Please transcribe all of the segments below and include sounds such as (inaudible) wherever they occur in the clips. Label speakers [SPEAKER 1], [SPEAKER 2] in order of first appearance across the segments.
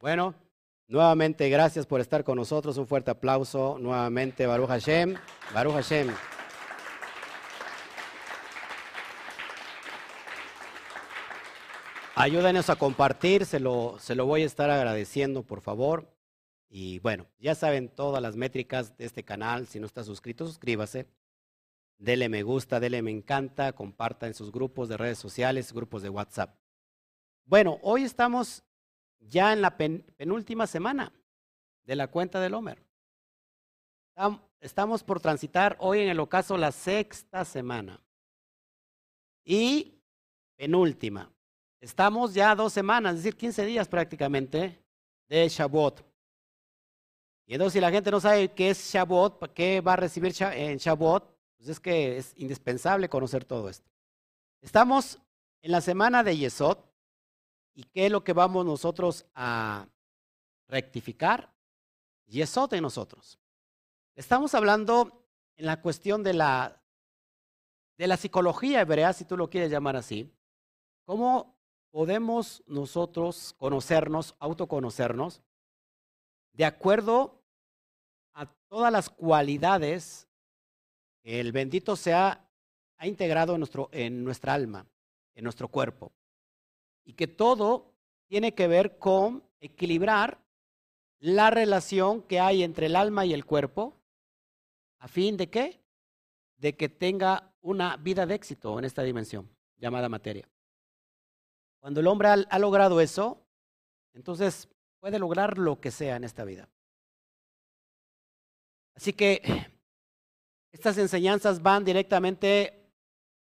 [SPEAKER 1] Bueno, nuevamente gracias por estar con nosotros. Un fuerte aplauso nuevamente, Baruch Hashem. Baruch Hashem. Ayúdenos a compartir, se lo, se lo voy a estar agradeciendo, por favor. Y bueno, ya saben todas las métricas de este canal. Si no está suscrito, suscríbase. Dele me gusta, dele me encanta, comparta en sus grupos de redes sociales, grupos de WhatsApp. Bueno, hoy estamos ya en la penúltima semana de la cuenta del Homer. Estamos por transitar hoy en el ocaso la sexta semana. Y penúltima. Estamos ya dos semanas, es decir, 15 días prácticamente de Shavuot. Y entonces si la gente no sabe qué es Shavuot, qué va a recibir en Shavuot, pues es que es indispensable conocer todo esto. Estamos en la semana de Yesod. ¿Y qué es lo que vamos nosotros a rectificar? Yesod en nosotros. Estamos hablando en la cuestión de la, de la psicología hebrea, si tú lo quieres llamar así. ¿Cómo podemos nosotros conocernos, autoconocernos, de acuerdo a todas las cualidades el bendito sea, ha integrado en, nuestro, en nuestra alma, en nuestro cuerpo. Y que todo tiene que ver con equilibrar la relación que hay entre el alma y el cuerpo, a fin de qué? De que tenga una vida de éxito en esta dimensión llamada materia. Cuando el hombre ha logrado eso, entonces puede lograr lo que sea en esta vida. Así que estas enseñanzas van directamente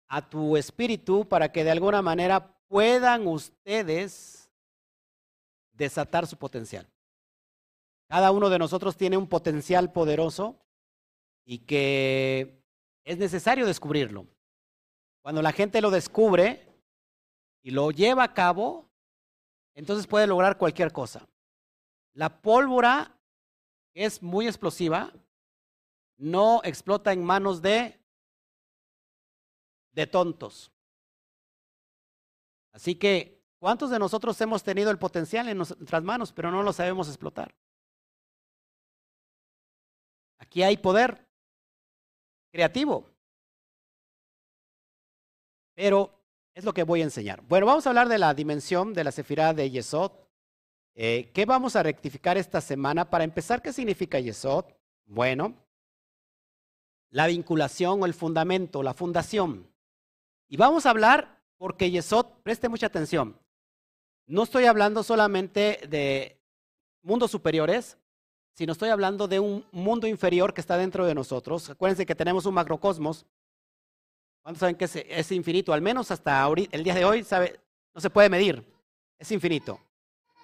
[SPEAKER 1] a tu espíritu para que de alguna manera puedan ustedes desatar su potencial. Cada uno de nosotros tiene un potencial poderoso y que es necesario descubrirlo. Cuando la gente lo descubre y lo lleva a cabo, entonces puede lograr cualquier cosa. La pólvora es muy explosiva, no explota en manos de, de tontos. Así que, ¿cuántos de nosotros hemos tenido el potencial en nuestras manos, pero no lo sabemos explotar? Aquí hay poder creativo. Pero es lo que voy a enseñar. Bueno, vamos a hablar de la dimensión de la Sefirá de Yesod. Eh, ¿Qué vamos a rectificar esta semana? Para empezar, ¿qué significa Yesod? Bueno, la vinculación o el fundamento, la fundación. Y vamos a hablar, porque Yesod, preste mucha atención, no estoy hablando solamente de mundos superiores, sino estoy hablando de un mundo inferior que está dentro de nosotros. Acuérdense que tenemos un macrocosmos. ¿Cuántos saben que es, infinito? Al menos hasta el día de hoy, no se puede medir. Es infinito.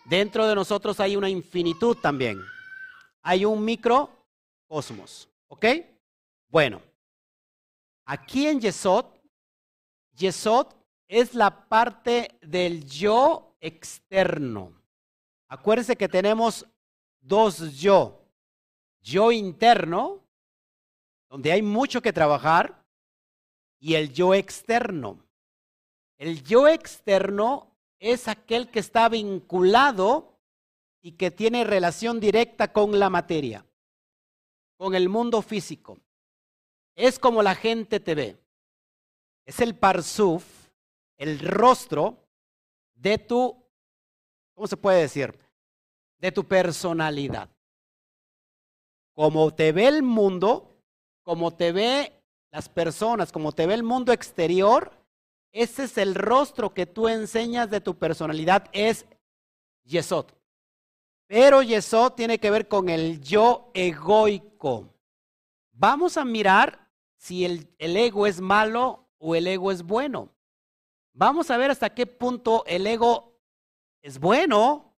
[SPEAKER 1] Dentro de nosotros hay una infinitud también. Hay un microcosmos. ¿Ok? Bueno, aquí en Yesod, Yesod es la parte del yo externo. Acuérdense que tenemos dos yo. Yo interno, donde hay mucho que trabajar, y el yo externo. El yo externo es aquel que está vinculado y que tiene relación directa con la materia, con el mundo físico. Es como la gente te ve. Es el parsuf, el rostro de tu, ¿cómo se puede decir? De tu personalidad. Como te ve el mundo, como te ve las personas, como te ve el mundo exterior, ese es el rostro que tú enseñas de tu personalidad, es Yesod. Pero Yesod tiene que ver con el yo egoico. Vamos a mirar si el, ego es malo o el ego es bueno. Vamos a ver hasta qué punto el ego es bueno,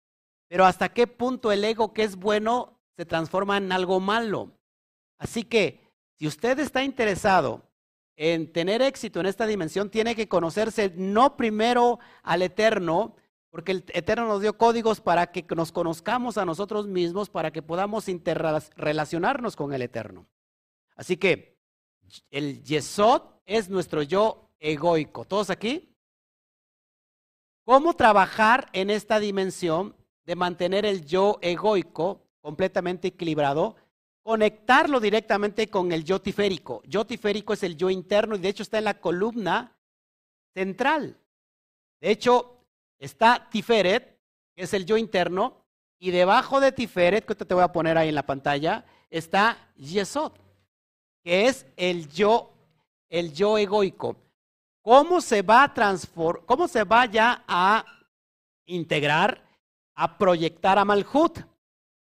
[SPEAKER 1] pero hasta qué punto el ego que es bueno se transforma en algo malo. Así que si usted está interesado en tener éxito en esta dimensión, tiene que conocerse no primero al Eterno, porque el Eterno nos dio códigos para que nos conozcamos a nosotros mismos, para que podamos interrelacionarnos con el Eterno. Así que el Yesod es nuestro yo egoico. ¿Todos aquí? ¿Cómo trabajar en esta dimensión de mantener el yo egoico completamente equilibrado, conectarlo directamente con el yo tiférico. Yo tiférico es el yo interno y de hecho está en la columna central. De hecho, está Tiferet, que es el yo interno, y debajo de Tiferet, que te voy a poner ahí en la pantalla, está Yesod, que es el yo, el yo egoico. ¿Cómo se va a transformar, cómo se va ya a integrar, a proyectar a Malhut,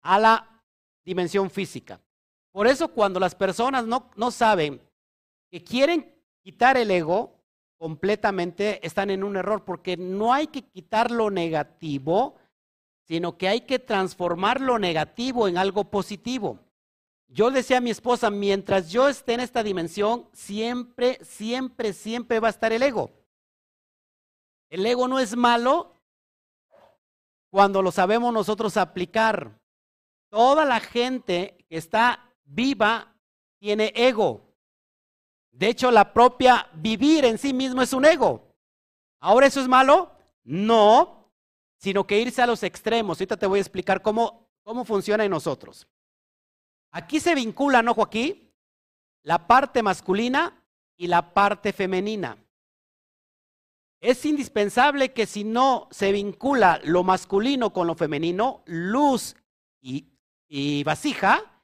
[SPEAKER 1] a la dimensión física? Por eso cuando las personas no, no saben que quieren quitar el ego, completamente están en un error, porque no hay que quitar lo negativo, sino que hay que transformar lo negativo en algo positivo. Yo decía a mi esposa, mientras yo esté en esta dimensión, siempre, siempre, siempre va a estar el ego. El ego no es malo cuando lo sabemos nosotros aplicar. Toda la gente que está viva tiene ego. De hecho, la propia vivir en sí mismo es un ego. ¿Ahora eso es malo? No, sino que irse a los extremos. Ahorita te voy a explicar cómo, cómo funciona en nosotros. Aquí se vinculan, ojo aquí, la parte masculina y la parte femenina. Es indispensable que si no se vincula lo masculino con lo femenino, luz y, vasija,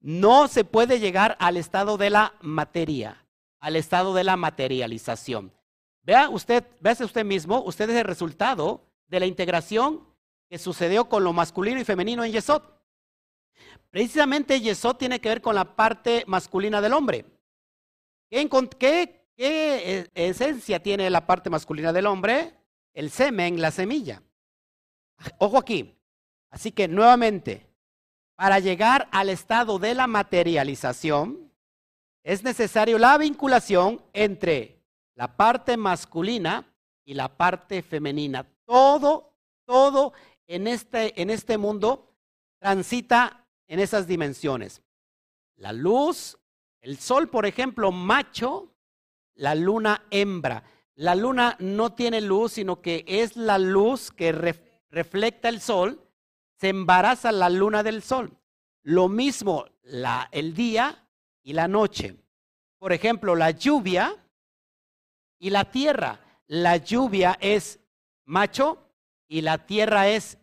[SPEAKER 1] no se puede llegar al estado de la materia al estado de la materialización. Vea usted, véase usted mismo, usted es el resultado de la integración que sucedió con lo masculino y femenino en Yesod. Precisamente Yesod tiene que ver con la parte masculina del hombre. ¿Qué, qué, qué esencia tiene la parte masculina del hombre? El semen, la semilla. Ojo aquí. Así que nuevamente, para llegar al estado de la materialización, es necesario la vinculación entre la parte masculina y la parte femenina. Todo, todo en este, en este mundo transita en esas dimensiones. La luz, el sol, por ejemplo, macho, la luna hembra. La luna no tiene luz, sino que es la luz que refleja el sol, se embaraza la luna del sol. Lo mismo el día y la noche. Por ejemplo, la lluvia y la tierra. La lluvia es macho y la tierra es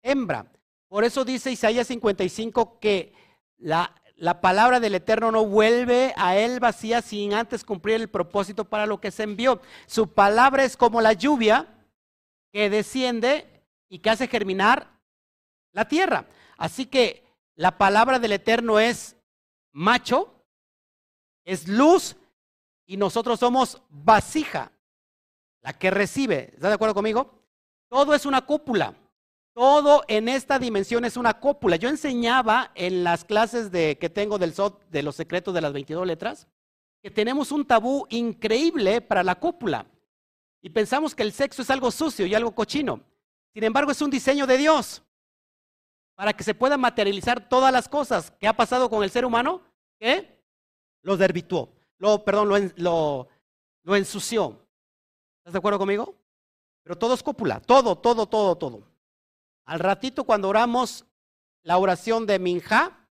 [SPEAKER 1] hembra. Por eso dice Isaías 55 que la, la palabra del Eterno no vuelve a él vacía sin antes cumplir el propósito para lo que se envió. Su palabra es como la lluvia que desciende y que hace germinar la tierra. Así que la palabra del Eterno es macho, es luz y nosotros somos vasija, la que recibe. ¿Estás de acuerdo conmigo? Todo es una cúpula. Todo en esta dimensión es una cúpula. Yo enseñaba en las clases de, que tengo del SOT de los secretos de las 22 letras que tenemos un tabú increíble para la cúpula. Y pensamos que el sexo es algo sucio y algo cochino. Sin embargo, es un diseño de Dios para que se puedan materializar todas las cosas que ha pasado con el ser humano. ¿Qué? lo dervituó, lo, perdón, lo, lo, lo ensució. ¿Estás de acuerdo conmigo? Pero todo es cópula, todo, todo, todo, todo. Al ratito cuando oramos la oración de Minja,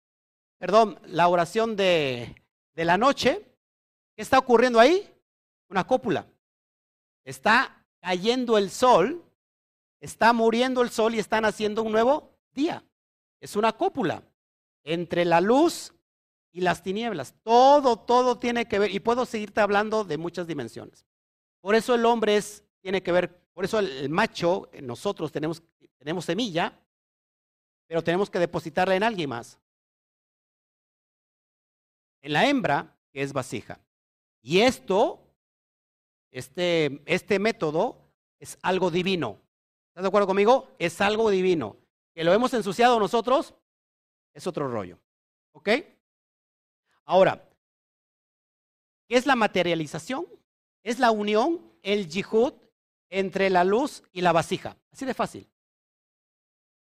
[SPEAKER 1] perdón, la oración de, de la noche, ¿qué está ocurriendo ahí? Una cópula. Está cayendo el sol, está muriendo el sol y están haciendo un nuevo día. Es una cópula entre la luz y las tinieblas. Todo, todo tiene que ver. Y puedo seguirte hablando de muchas dimensiones. Por eso el hombre es, tiene que ver, por eso el, macho, nosotros tenemos, tenemos semilla, pero tenemos que depositarla en alguien más. En la hembra, que es vasija. Y esto, este, este método, es algo divino. ¿Estás de acuerdo conmigo? Es algo divino. Que lo hemos ensuciado nosotros, es otro rollo. ¿Ok? Ahora, ¿qué es la materialización? Es la unión, el yihud, entre la luz y la vasija. Así de fácil.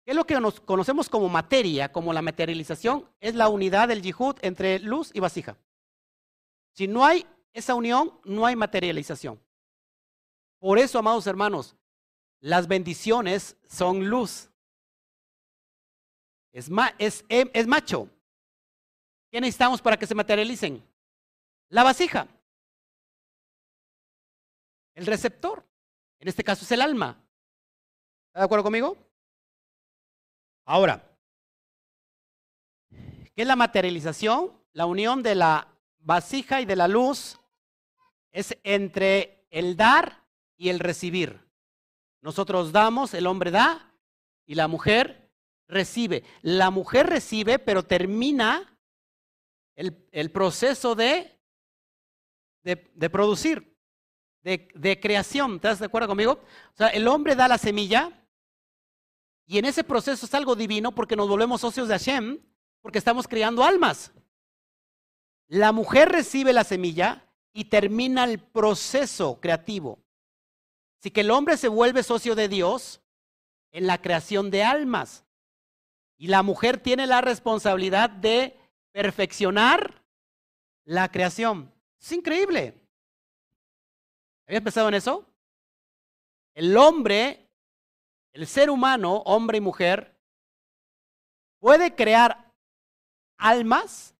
[SPEAKER 1] ¿Qué es lo que nos conocemos como materia, como la materialización? Es la unidad del yihud entre luz y vasija. Si no hay esa unión, no hay materialización. Por eso, amados hermanos, las bendiciones son luz. es, es macho. ¿Qué necesitamos para que se materialicen? La vasija. El receptor. En este caso es el alma. ¿Está de acuerdo conmigo? Ahora, ¿qué es la materialización? La unión de la vasija y de la luz es entre el dar y el recibir. Nosotros damos, el hombre da y la mujer recibe. La mujer recibe, pero termina el, proceso de, de, producir, de, de, creación. ¿Estás de acuerdo conmigo? O sea, el hombre da la semilla y en ese proceso es algo divino porque nos volvemos socios de Hashem, porque estamos creando almas. La mujer recibe la semilla y termina el proceso creativo. Así que el hombre se vuelve socio de Dios en la creación de almas. Y la mujer tiene la responsabilidad de perfeccionar la creación. Es increíble. ¿Habías pensado en eso? El hombre, el ser humano, hombre y mujer, puede crear almas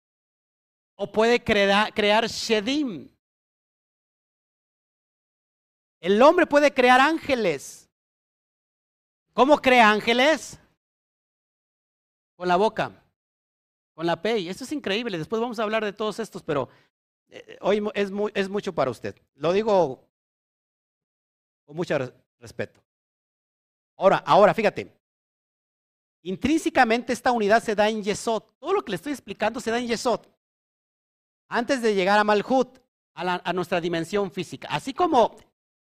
[SPEAKER 1] o puede crear, shedim. El hombre puede crear ángeles. ¿Cómo crea ángeles? Con la boca, con la P. Esto es increíble. Después vamos a hablar de todos estos, pero eh, hoy es, es mucho para usted. Lo digo con mucho respeto. Ahora, ahora, fíjate. Intrínsecamente esta unidad se da en Yesod. Todo lo que le estoy explicando se da en Yesod. Antes de llegar a Malhut, a, a nuestra dimensión física. Así como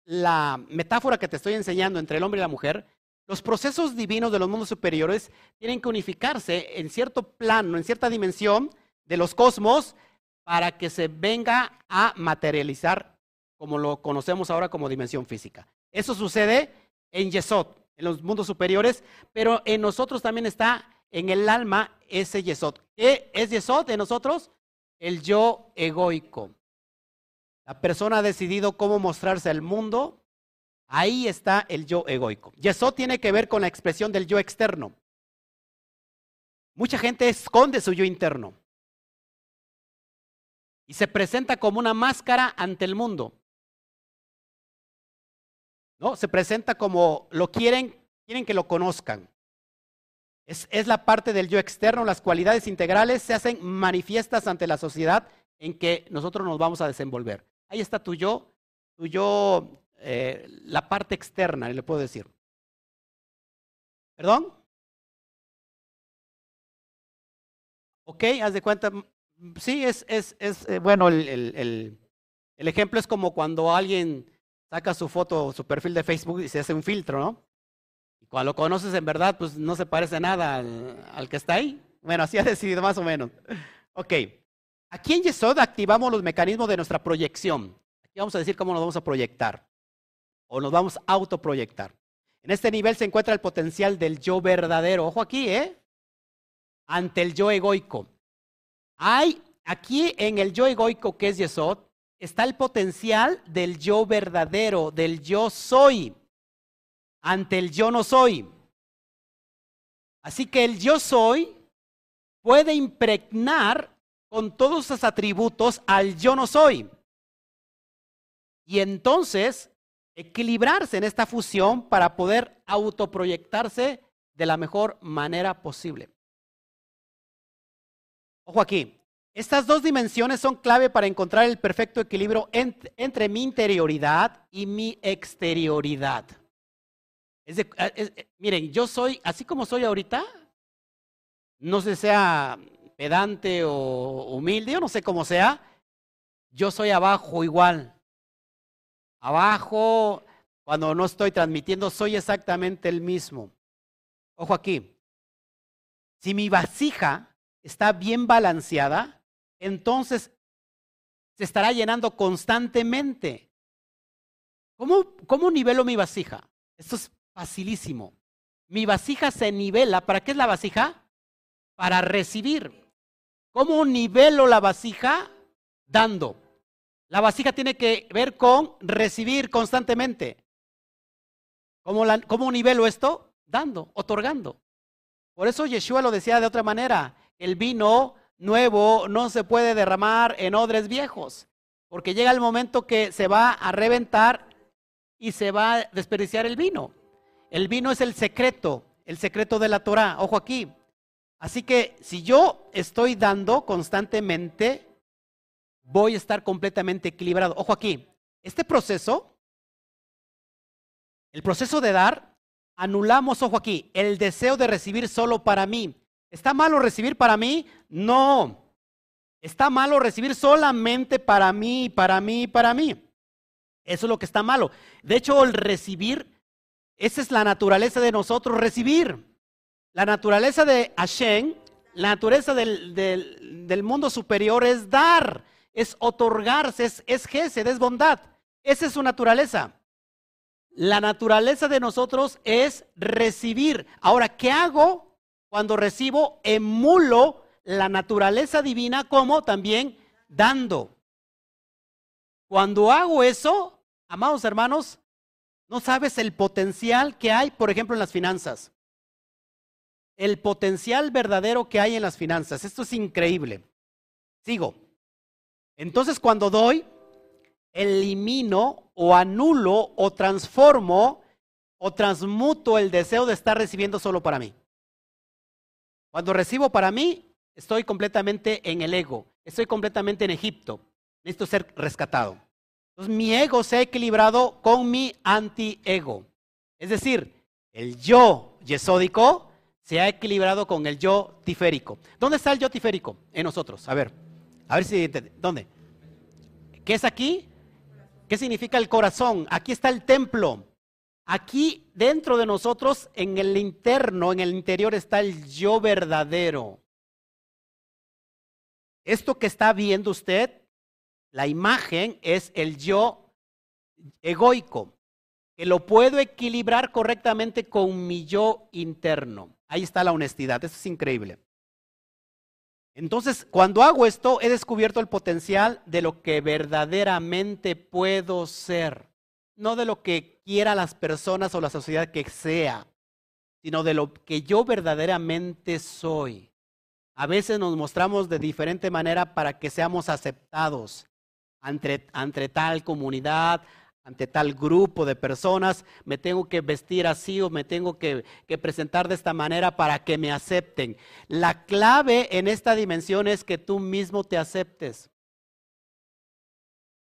[SPEAKER 1] la metáfora que te estoy enseñando entre el hombre y la mujer, los procesos divinos de los mundos superiores tienen que unificarse en cierto plano, en cierta dimensión de los cosmos, para que se venga a materializar como lo conocemos ahora como dimensión física. Eso sucede en Yesod, en los mundos superiores, pero en nosotros también está en el alma ese Yesod. ¿Qué es Yesod en nosotros? El yo egoico. La persona ha decidido cómo mostrarse al mundo. Ahí está el yo egoico. Y eso tiene que ver con la expresión del yo externo. Mucha gente esconde su yo interno y se presenta como una máscara ante el mundo. ¿No? Se presenta como lo quieren, quieren que lo conozcan. Es, es la parte del yo externo, las cualidades integrales se hacen manifiestas ante la sociedad en que nosotros nos vamos a desenvolver. Ahí está tu yo, tu yo, eh, la parte externa, le puedo decir. ¿Perdón? Ok, haz de cuenta. Sí, es, es, es eh, bueno, el, el, el, ejemplo es como cuando alguien saca su foto, su perfil de Facebook y se hace un filtro, ¿no? Y cuando lo conoces en verdad, pues no se parece nada al, al que está ahí. Bueno, así ha decidido más o menos. Ok. Aquí en Yesod activamos los mecanismos de nuestra proyección. Aquí vamos a decir cómo nos vamos a proyectar o nos vamos a autoproyectar. En este nivel se encuentra el potencial del yo verdadero. Ojo aquí, ¿eh? Ante el yo egoico. Hay aquí en el yo egoico que es Yesod, está el potencial del yo verdadero, del yo soy, ante el yo no soy. Así que el yo soy puede impregnar con todos esos atributos al yo no soy. Y entonces equilibrarse en esta fusión para poder autoproyectarse de la mejor manera posible. Ojo aquí, estas dos dimensiones son clave para encontrar el perfecto equilibrio entre, mi interioridad y mi exterioridad. miren, yo soy, así como soy ahorita, no sé sea pedante o humilde, yo no sé cómo sea, yo soy abajo igual. Abajo, cuando no estoy transmitiendo, soy exactamente el mismo. Ojo aquí, si mi vasija está bien balanceada, entonces se estará llenando constantemente. ¿Cómo, ¿Cómo nivelo mi vasija? Esto es facilísimo. Mi vasija se nivela. ¿Para qué es la vasija? Para recibir. ¿Cómo nivelo la vasija? Dando. La vasija tiene que ver con recibir constantemente. ¿Cómo, ¿Cómo nivelo esto? Dando, otorgando. Por eso Yeshua lo decía de otra manera. El vino nuevo no se puede derramar en odres viejos, porque llega el momento que se va a reventar y se va a desperdiciar el vino. El vino es el secreto, el secreto de la Torah. Ojo aquí. Así que si yo estoy dando constantemente, voy a estar completamente equilibrado. Ojo aquí. Este proceso, el proceso de dar, anulamos, ojo aquí, el deseo de recibir solo para mí. ¿Está malo recibir para mí? No. Está malo recibir solamente para mí, para mí, para mí. Eso es lo que está malo. De hecho, el recibir, esa es la naturaleza de nosotros, recibir. La naturaleza de Hashem, la naturaleza del, del, mundo superior es dar, es otorgarse, es, es gesed, es bondad. Esa es su naturaleza. La naturaleza de nosotros es recibir. Ahora, ¿qué hago cuando recibo, emulo la naturaleza divina como también dando. Cuando hago eso, amados hermanos, no sabes el potencial que hay, por ejemplo, en las finanzas. El potencial verdadero que hay en las finanzas. Esto es increíble. Sigo. Entonces, cuando doy, elimino o anulo o transformo o transmuto el deseo de estar recibiendo solo para mí. Cuando recibo para mí, estoy completamente en el ego, estoy completamente en Egipto. Necesito ser rescatado. Entonces mi ego se ha equilibrado con mi anti-ego. Es decir, el yo yesódico se ha equilibrado con el yo tiférico. ¿Dónde está el yo tiférico? En nosotros. A ver, a ver si... ¿Dónde? ¿Qué es aquí? ¿Qué significa el corazón? Aquí está el templo. Aquí dentro de nosotros, en el interno, en el interior está el yo verdadero. Esto que está viendo usted, la imagen es el yo egoico, que lo puedo equilibrar correctamente con mi yo interno. Ahí está la honestidad, eso es increíble. Entonces, cuando hago esto, he descubierto el potencial de lo que verdaderamente puedo ser no de lo que quiera las personas o la sociedad que sea, sino de lo que yo verdaderamente soy. A veces nos mostramos de diferente manera para que seamos aceptados ante, tal comunidad, ante tal grupo de personas, me tengo que vestir así o me tengo que, presentar de esta manera para que me acepten. La clave en esta dimensión es que tú mismo te aceptes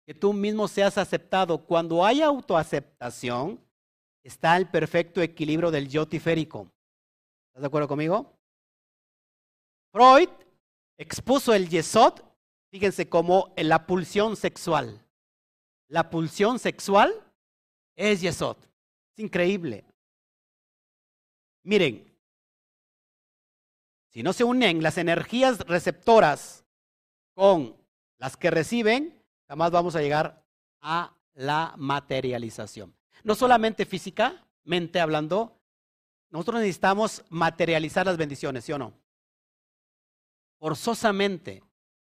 [SPEAKER 1] que tú mismo seas aceptado. Cuando hay autoaceptación, está el perfecto equilibrio del yo tiférico. ¿Estás de acuerdo conmigo? Freud expuso el yesod, fíjense, como la pulsión sexual. La pulsión sexual es yesod. Es increíble. Miren, si no se unen las energías receptoras con las que reciben, jamás vamos a llegar a la materialización. No solamente físicamente hablando, nosotros necesitamos materializar las bendiciones, ¿sí o no? Forzosamente.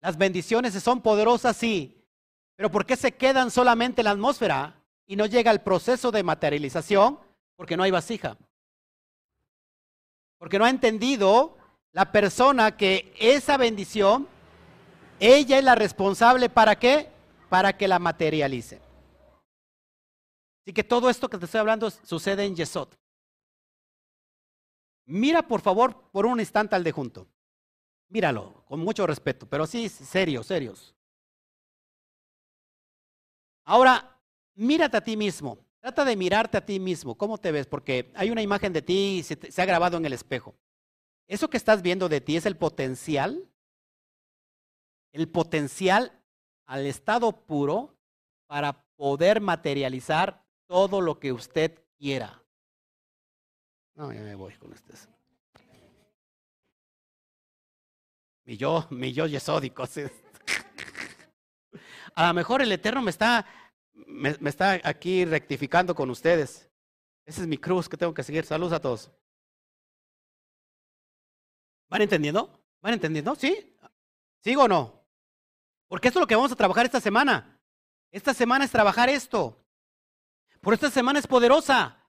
[SPEAKER 1] Las bendiciones son poderosas, sí, pero ¿por qué se quedan solamente en la atmósfera y no llega el proceso de materialización? Porque no hay vasija. Porque no ha entendido la persona que esa bendición, ella es la responsable para qué? Para que la materialice. Así que todo esto que te estoy hablando sucede en Yesod. Mira por favor por un instante al de junto. Míralo, con mucho respeto, pero sí, serios, serios. Ahora, mírate a ti mismo. Trata de mirarte a ti mismo. ¿Cómo te ves? Porque hay una imagen de ti y se ha grabado en el espejo. ¿Eso que estás viendo de ti es el potencial? El potencial al estado puro para poder materializar todo lo que usted quiera. No, ya me voy con ustedes. Mi yo, mi yo yesódico. A lo mejor el Eterno me está, me, me está aquí rectificando con ustedes. Esa es mi cruz que tengo que seguir. Saludos a todos. ¿Van entendiendo? ¿Van entendiendo? ¿Sí? ¿Sigo o no? Porque esto es lo que vamos a trabajar esta semana. Esta semana es trabajar esto. Por esta semana es poderosa.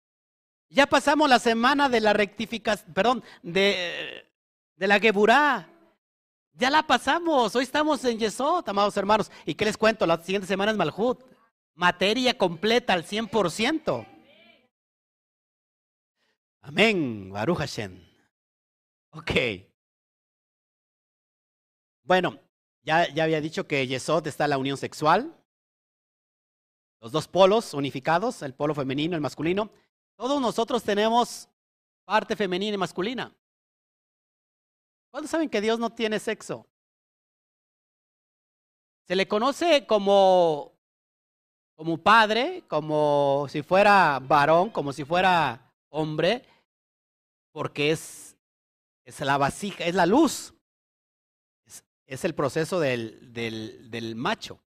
[SPEAKER 1] Ya pasamos la semana de la rectificación, perdón, de, de la Geburá. Ya la pasamos. Hoy estamos en Yesod, amados hermanos. ¿Y qué les cuento? La siguiente semana es Malhut. Materia completa al 100%. Amén. Baruch Hashem. Ok. Bueno, ya, ya había dicho que Yesod está la unión sexual. Los dos polos unificados, el polo femenino y el masculino. Todos nosotros tenemos parte femenina y masculina. ¿Cuántos saben que Dios no tiene sexo? Se le conoce como, como padre, como si fuera varón, como si fuera hombre, porque es, es la vasija, es la luz. Es, el proceso del, del, del macho.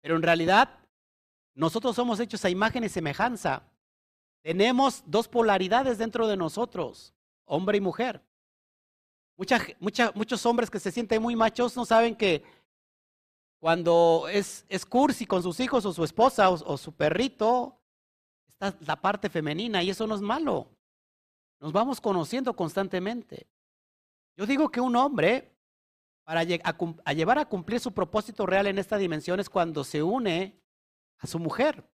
[SPEAKER 1] Pero en realidad, nosotros somos hechos a imagen y semejanza. Tenemos dos polaridades dentro de nosotros, hombre y mujer. muchos hombres que se sienten muy machos no saben que cuando es cursi con sus hijos o su esposa o, su perrito, está la parte femenina y eso no es malo. Nos vamos conociendo constantemente. Yo digo que un hombre, para llevar a cumplir su propósito real en esta dimensión, es cuando se une a su mujer.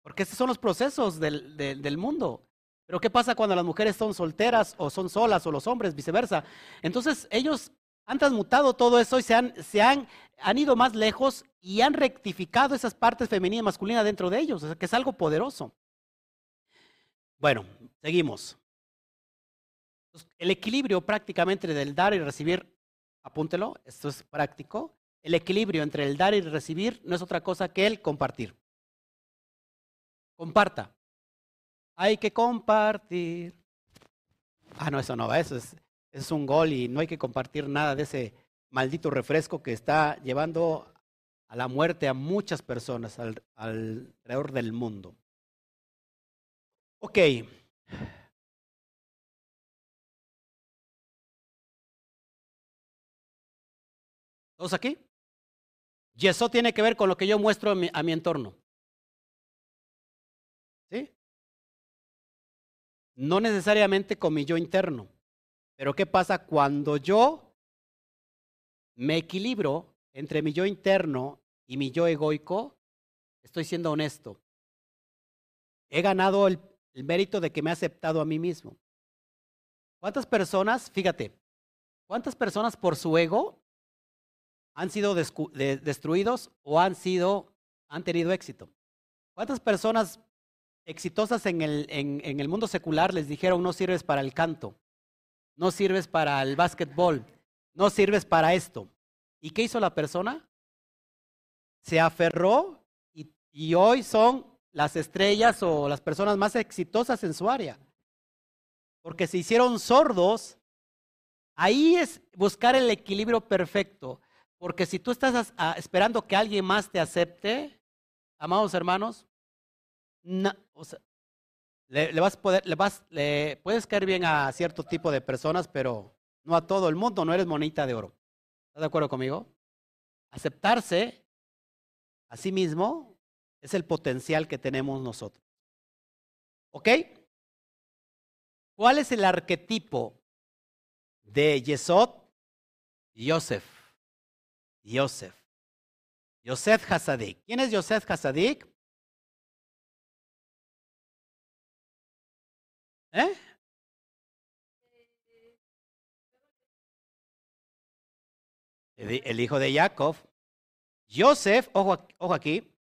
[SPEAKER 1] Porque esos son los procesos del, mundo. Pero ¿qué pasa cuando las mujeres son solteras o son solas o los hombres, viceversa? Entonces ellos han transmutado todo eso y se han, se han, han ido más lejos y han rectificado esas partes femeninas y masculinas dentro de ellos, o sea, que es algo poderoso. Bueno, seguimos. El equilibrio prácticamente del dar y recibir, apúntelo, esto es práctico. El equilibrio entre el dar y recibir no es otra cosa que el compartir. Comparta. Hay que compartir. Ah, no, eso no va, eso es, es un gol y no hay que compartir nada de ese maldito refresco que está llevando a la muerte a muchas personas alrededor del mundo. Ok. ¿Todos aquí? Y eso tiene que ver con lo que yo muestro a mi entorno. No necesariamente con mi yo interno. Pero ¿qué pasa cuando yo me equilibro entre mi yo interno y mi yo egoico? Estoy siendo honesto. He ganado el, mérito de que me he aceptado a mí mismo. ¿Cuántas personas, fíjate, cuántas personas por su ego han sido destruidos o han sido, han tenido éxito? ¿Cuántas personas exitosas en el, en, el mundo secular les dijeron no sirves para el canto, no sirves para el básquetbol, no sirves para esto. ¿Y qué hizo la persona? Se aferró y, y hoy son las estrellas o las personas más exitosas en su área. Porque se hicieron sordos. Ahí es buscar el equilibrio perfecto. Porque si tú estás esperando que alguien más te acepte, amados hermanos, le, vas poder, le, vas, le puedes caer bien a cierto tipo de personas, pero no a todo el mundo, no eres monita de oro. ¿Estás de acuerdo conmigo? Aceptarse a sí mismo es el potencial que tenemos nosotros. ¿Ok? ¿Cuál es el arquetipo de Yesod? Yosef. Yosef. Yosef Hasadik. ¿Quién es Yosef Hasadik? ¿Eh? El, hijo de Jacob. Joseph, ojo, ojo aquí,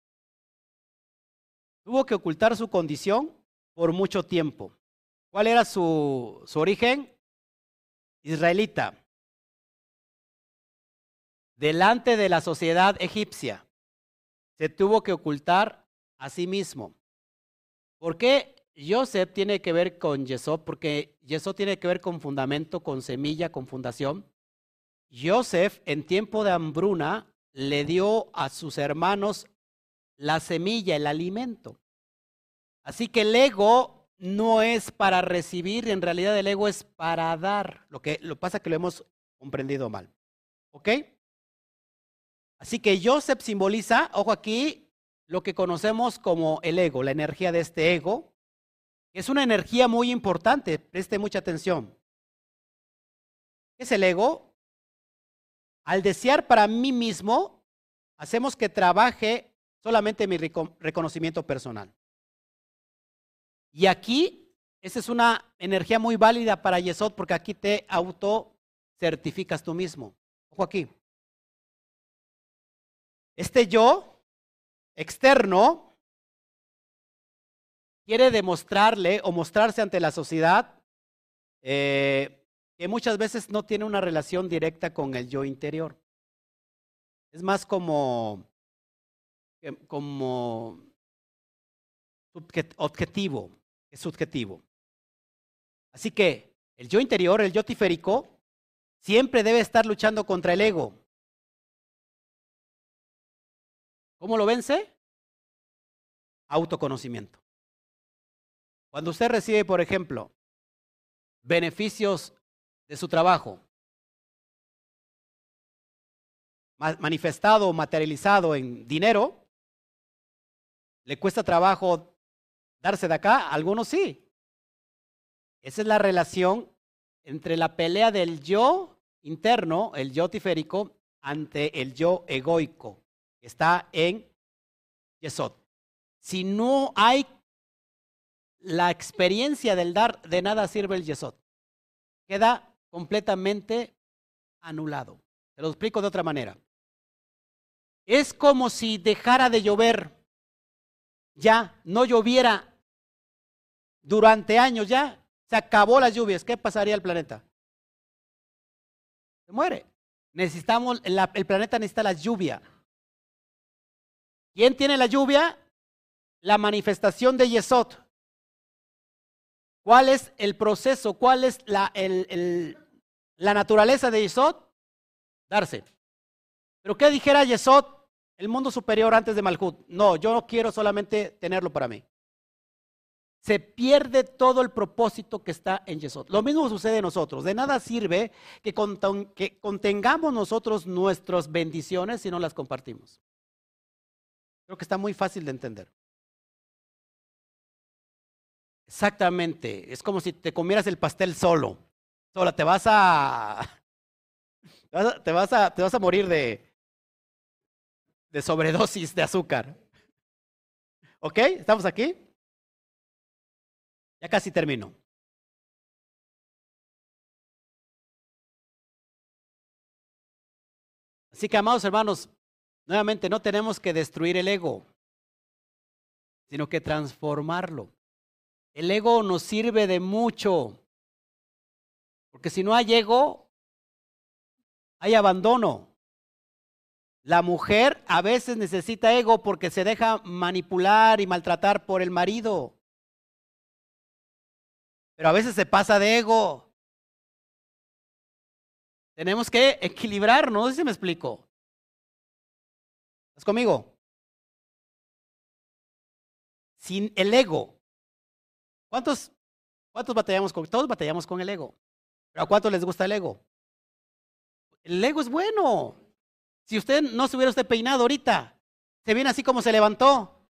[SPEAKER 1] tuvo que ocultar su condición por mucho tiempo. ¿Cuál era su, su origen? Israelita. Delante de la sociedad egipcia. Se tuvo que ocultar a sí mismo. ¿Por qué Joseph tiene que ver con Yesod porque Yesod tiene que ver con fundamento, con semilla, con fundación. Joseph en tiempo de hambruna le dio a sus hermanos la semilla, el alimento. Así que el ego no es para recibir, en realidad el ego es para dar. Lo que lo pasa que lo hemos comprendido mal. ¿Ok? Así que Joseph simboliza, ojo aquí, lo que conocemos como el ego, la energía de este ego, Es una energía muy importante, preste mucha atención. ¿Qué es el ego? Al desear para mí mismo, hacemos que trabaje solamente mi reconocimiento personal. Y aquí, esa es una energía muy válida para Yesod porque aquí te auto certificas tú mismo. Ojo aquí. Este yo externo quiere demostrarle o mostrarse ante la sociedad eh, que muchas veces no tiene una relación directa con el yo interior. Es más como, como objetivo, es subjetivo. Así que el yo interior, el yo tiférico, siempre debe estar luchando contra el ego. ¿Cómo lo vence? Autoconocimiento. Cuando usted recibe, por ejemplo, beneficios de su trabajo, manifestado o materializado en dinero, le cuesta trabajo darse de acá, algunos sí. Esa es la relación entre la pelea del yo interno, el yo tiférico, ante el yo egoico, está en Yesod. Si no hay la experiencia del dar, de nada sirve el Yesod. Queda completamente anulado. Te lo explico de otra manera. Es como si dejara de llover. Ya no lloviera durante años ya. Se acabó las lluvias. ¿Qué pasaría al planeta? Se muere. Necesitamos, el planeta necesita la lluvia. ¿Quién tiene la lluvia? La manifestación de Yesod. ¿Cuál es el proceso? ¿Cuál es la, naturaleza de Yesod? Darse. Pero ¿qué dijera Yesod, el mundo superior antes de Malhut? No, yo no quiero solamente tenerlo para mí se pierde todo el propósito que está en Yesod. Lo mismo sucede en nosotros. De nada sirve que, contengamos nosotros nuestras bendiciones si no las compartimos. Creo que está muy fácil de entender. Exactamente. Es como si te comieras el pastel solo. Sola, (laughs) te vas a. Te vas a, te vas a morir de, de sobredosis de azúcar. ¿Ok? ¿Estamos aquí? Ya casi termino. Así que, amados hermanos, nuevamente no tenemos que destruir el ego, sino que transformarlo. El ego nos sirve de mucho, porque si no hay ego, hay abandono. La mujer a veces necesita ego porque se deja manipular y maltratar por el marido. Pero a veces se pasa de ego. Tenemos que equilibrar, no sé si me explico. ¿Estás conmigo? Sin el ego. ¿Cuántos, cuántos batallamos con? Todos batallamos con el ego. ¿Pero a cuántos les gusta el ego? El ego es bueno. Si usted no se hubiera usted peinado ahorita, se viene así como se levantó.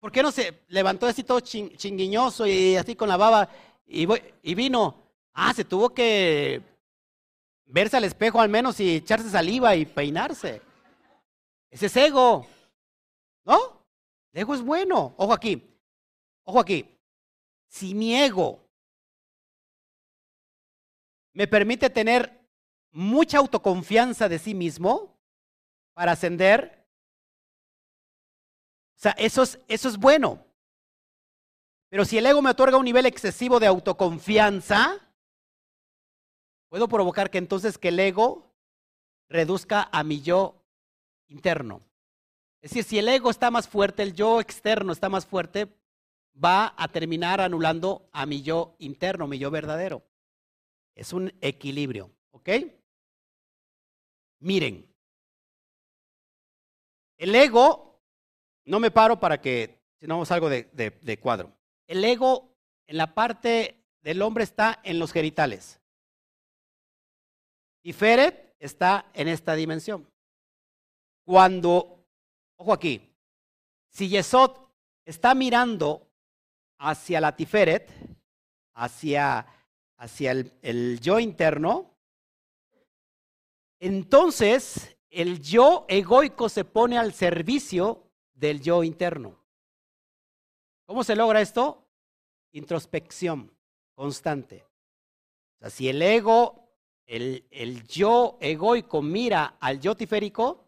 [SPEAKER 1] ¿Por qué no se levantó así todo chinguiñoso y así con la baba y, vino. Ah, se tuvo que verse al espejo al menos y echarse saliva y peinarse. Ese es ego. ¿No? El ego es bueno. Ojo aquí. Ojo aquí. Si mi ego me permite tener mucha autoconfianza de sí mismo para ascender, o sea, eso es, eso es bueno. Pero si el ego me otorga un nivel excesivo de autoconfianza, puedo provocar que entonces que el ego reduzca a mi yo interno. Es decir, si el ego está más fuerte, el yo externo está más fuerte, va a terminar anulando a mi yo interno, mi yo verdadero. Es un equilibrio, ¿ok? Miren, el ego, no me paro para que, si no salgo de, de cuadro. El ego en la parte del hombre está en los genitales. Y Feret está en esta dimensión. Cuando, ojo aquí, si Yesod está mirando hacia la Tiferet, hacia, hacia el, yo interno, entonces el yo egoico se pone al servicio del yo interno. ¿Cómo se logra esto? Introspección constante. O sea, si el ego, el, el yo egoico mira al yo tiférico,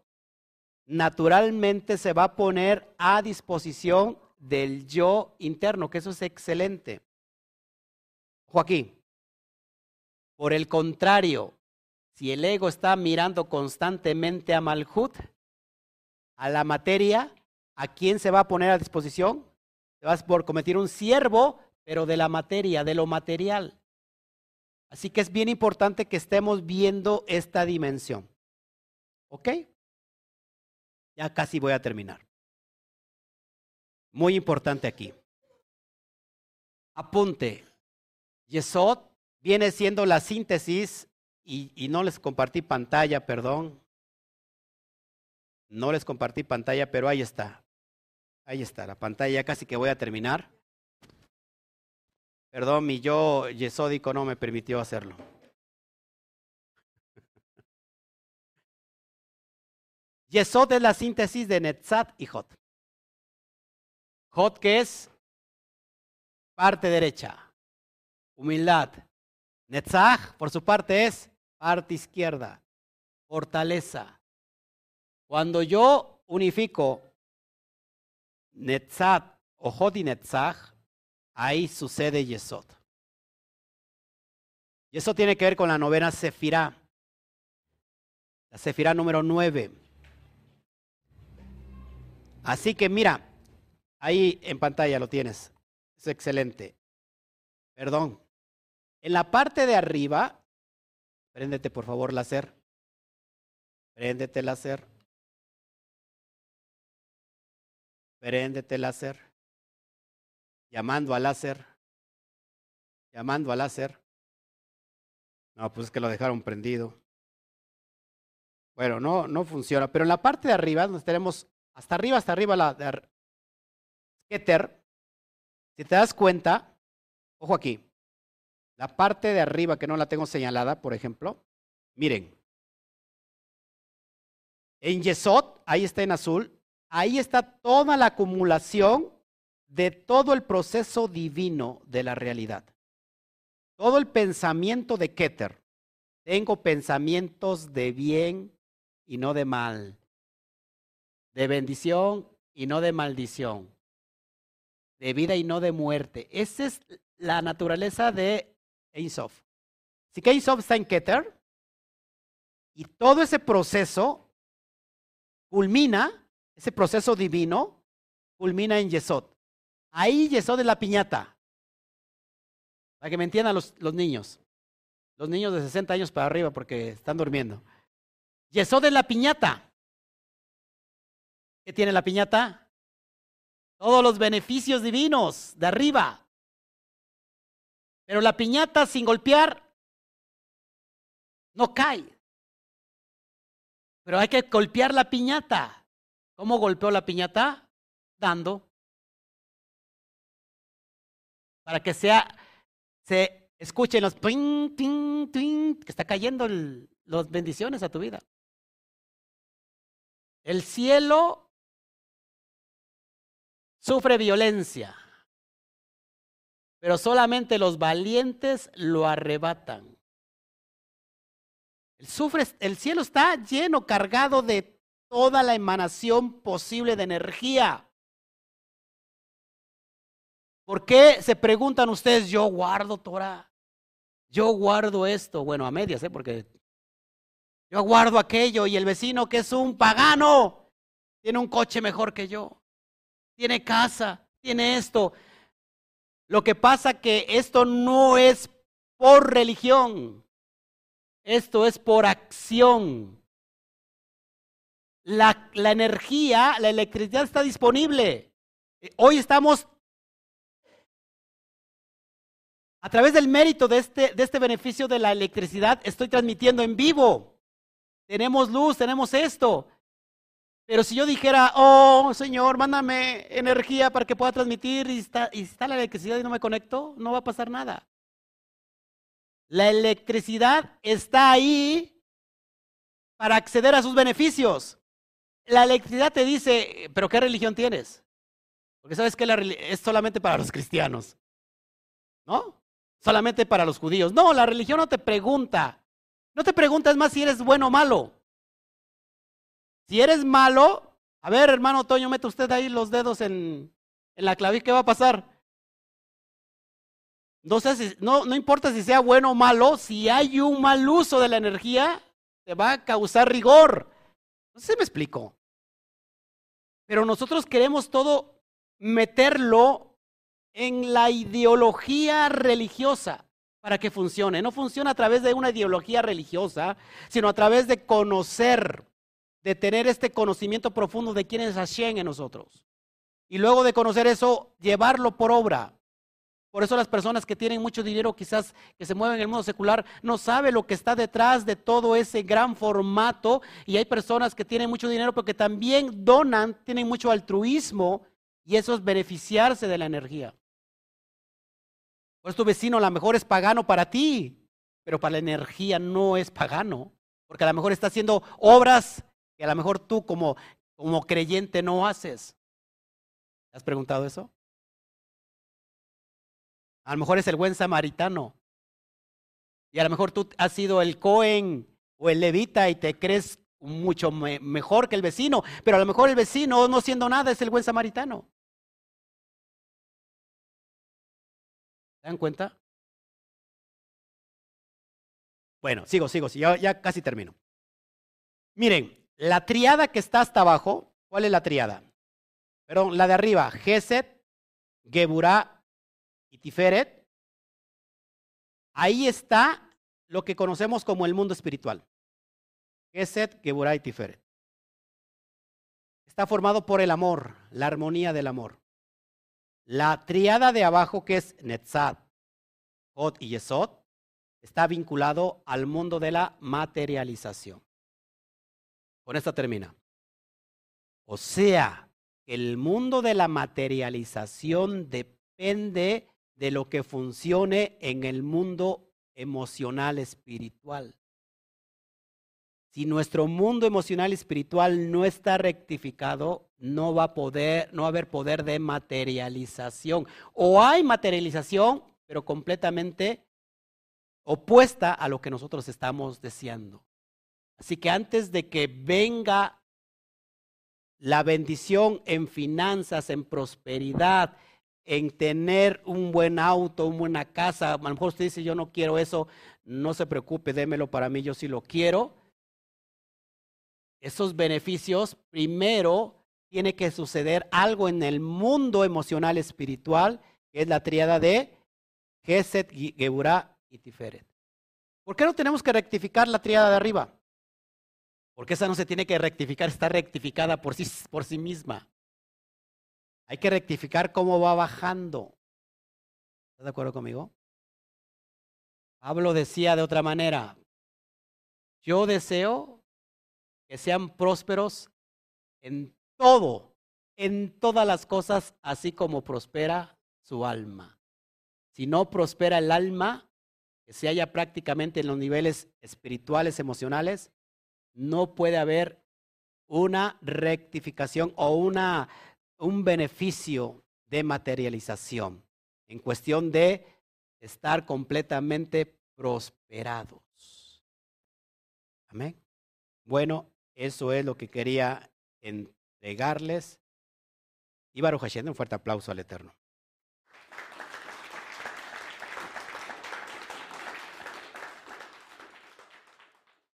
[SPEAKER 1] naturalmente se va a poner a disposición del yo interno, que eso es excelente. Joaquín, por el contrario, si el ego está mirando constantemente a Malhut, a la materia, ¿a quién se va a poner a disposición? Te vas por cometer un siervo, pero de la materia, de lo material. Así que es bien importante que estemos viendo esta dimensión. ¿Ok? Ya casi voy a terminar. Muy importante aquí. Apunte. Yesod viene siendo la síntesis, y, y, no les compartí pantalla, perdón. No les compartí pantalla, pero ahí está. Ahí está, la pantalla ya casi que voy a terminar. Perdón, mi yo yesódico no me permitió hacerlo. Yesod es la síntesis de Netzat y Hot. Hot que es parte derecha, humildad. Netzach, por su parte, es parte izquierda, fortaleza. Cuando yo unifico Netzat o Hot y Netzach, ahí sucede Yesod. Y eso tiene que ver con la novena Sefirá, la Sefirá número 9. Así que mira, ahí en pantalla lo tienes. Es excelente. Perdón. En la parte de arriba, préndete por favor láser. Préndete láser. Préndete láser. Llamando al láser. Llamando al láser. No, pues es que lo dejaron prendido. Bueno, no, no funciona. Pero en la parte de arriba, donde tenemos hasta arriba, hasta arriba la de Keter, si te das cuenta, ojo aquí, la parte de arriba que no la tengo señalada, por ejemplo, miren, en Yesod, ahí está en azul, ahí está toda la acumulación de todo el proceso divino de la realidad. Todo el pensamiento de Keter. Tengo pensamientos de bien y no de mal, de bendición y no de maldición, de vida y no de muerte. Esa es la naturaleza de Einsof. Así que Einsof está en Keter y todo ese proceso culmina ese proceso divino culmina en Yesod. Ahí Yesod es la piñata. Para que me entiendan los, los, niños. Los niños de 60 años para arriba porque están durmiendo. Yesod es la piñata. ¿Qué tiene la piñata? Todos los beneficios divinos de arriba. Pero la piñata sin golpear no cae. Pero hay que golpear la piñata. ¿Cómo golpeó la piñata? Dando. Para que sea, se escuchen los ting, ting, ting, que está cayendo las bendiciones a tu vida. El cielo sufre violencia, pero solamente los valientes lo arrebatan. El, sufre, el cielo está lleno, cargado de toda la emanación posible de energía. ¿Por qué se preguntan ustedes, yo guardo Torah? Yo guardo esto. Bueno, a medias, ¿eh? Porque yo guardo aquello y el vecino que es un pagano tiene un coche mejor que yo. Tiene casa, tiene esto. Lo que pasa que esto no es por religión. Esto es por acción. La, la energía, la electricidad está disponible. Hoy estamos a través del mérito de este, de este beneficio de la electricidad, estoy transmitiendo en vivo. Tenemos luz, tenemos esto. Pero si yo dijera, oh Señor, mándame energía para que pueda transmitir y está, la electricidad y no me conecto, no va a pasar nada. La electricidad está ahí para acceder a sus beneficios. La electricidad te dice, pero ¿qué religión tienes? Porque sabes que la, es solamente para los cristianos. ¿No? Solamente para los judíos. No, la religión no te pregunta. No te preguntas más si eres bueno o malo. Si eres malo, a ver, hermano Toño, mete usted ahí los dedos en, la clavícula, ¿qué va a pasar? No, sé no, no importa si sea bueno o malo, si hay un mal uso de la energía, te va a causar rigor. No sé si me explico. Pero nosotros queremos todo meterlo en la ideología religiosa para que funcione. No funciona a través de una ideología religiosa, sino a través de conocer de tener este conocimiento profundo de quién es Hashem en nosotros. Y luego de conocer eso, llevarlo por obra. Por eso las personas que tienen mucho dinero, quizás que se mueven en el mundo secular, no saben lo que está detrás de todo ese gran formato. Y hay personas que tienen mucho dinero, pero que también donan, tienen mucho altruismo, y eso es beneficiarse de la energía. Pues tu vecino a lo mejor es pagano para ti, pero para la energía no es pagano, porque a lo mejor está haciendo obras que a lo mejor tú como, como creyente no haces. ¿Has preguntado eso? A lo mejor es el buen samaritano. Y a lo mejor tú has sido el Cohen o el levita y te crees mucho mejor que el vecino, pero a lo mejor el vecino no siendo nada es el buen samaritano. ¿Se dan cuenta? Bueno, sigo, sigo, ya, ya casi termino. Miren, la triada que está hasta abajo, ¿cuál es la triada? Perdón, la de arriba, Geset, Geburah y Tiferet. Ahí está lo que conocemos como el mundo espiritual. Geset, Geburah y Tiferet. Está formado por el amor, la armonía del amor. La triada de abajo, que es Netzat, Hod y Yesod, está vinculado al mundo de la materialización. Con esta termina. O sea, el mundo de la materialización depende de lo que funcione en el mundo emocional espiritual. Si nuestro mundo emocional espiritual no está rectificado, no va a poder, no va a haber poder de materialización. O hay materialización, pero completamente opuesta a lo que nosotros estamos deseando. Así que antes de que venga la bendición en finanzas, en prosperidad, en tener un buen auto, una buena casa, a lo mejor usted dice, yo no quiero eso, no se preocupe, démelo para mí, yo sí lo quiero. Esos beneficios, primero tiene que suceder algo en el mundo emocional espiritual, que es la triada de Geset, Geburah y Tiferet. ¿Por qué no tenemos que rectificar la triada de arriba? Porque esa no se tiene que rectificar, está rectificada por sí, por sí misma. Hay que rectificar cómo va bajando. ¿Estás de acuerdo conmigo? Pablo decía de otra manera, yo deseo que sean prósperos en todo, en todas las cosas, así como prospera su alma. Si no prospera el alma, que se haya prácticamente en los niveles espirituales, emocionales, no puede haber una rectificación o una, un beneficio de materialización en cuestión de estar completamente prosperados. Amén. Bueno, eso es lo que quería entregarles. Y Baruch Hashem, un fuerte aplauso al Eterno.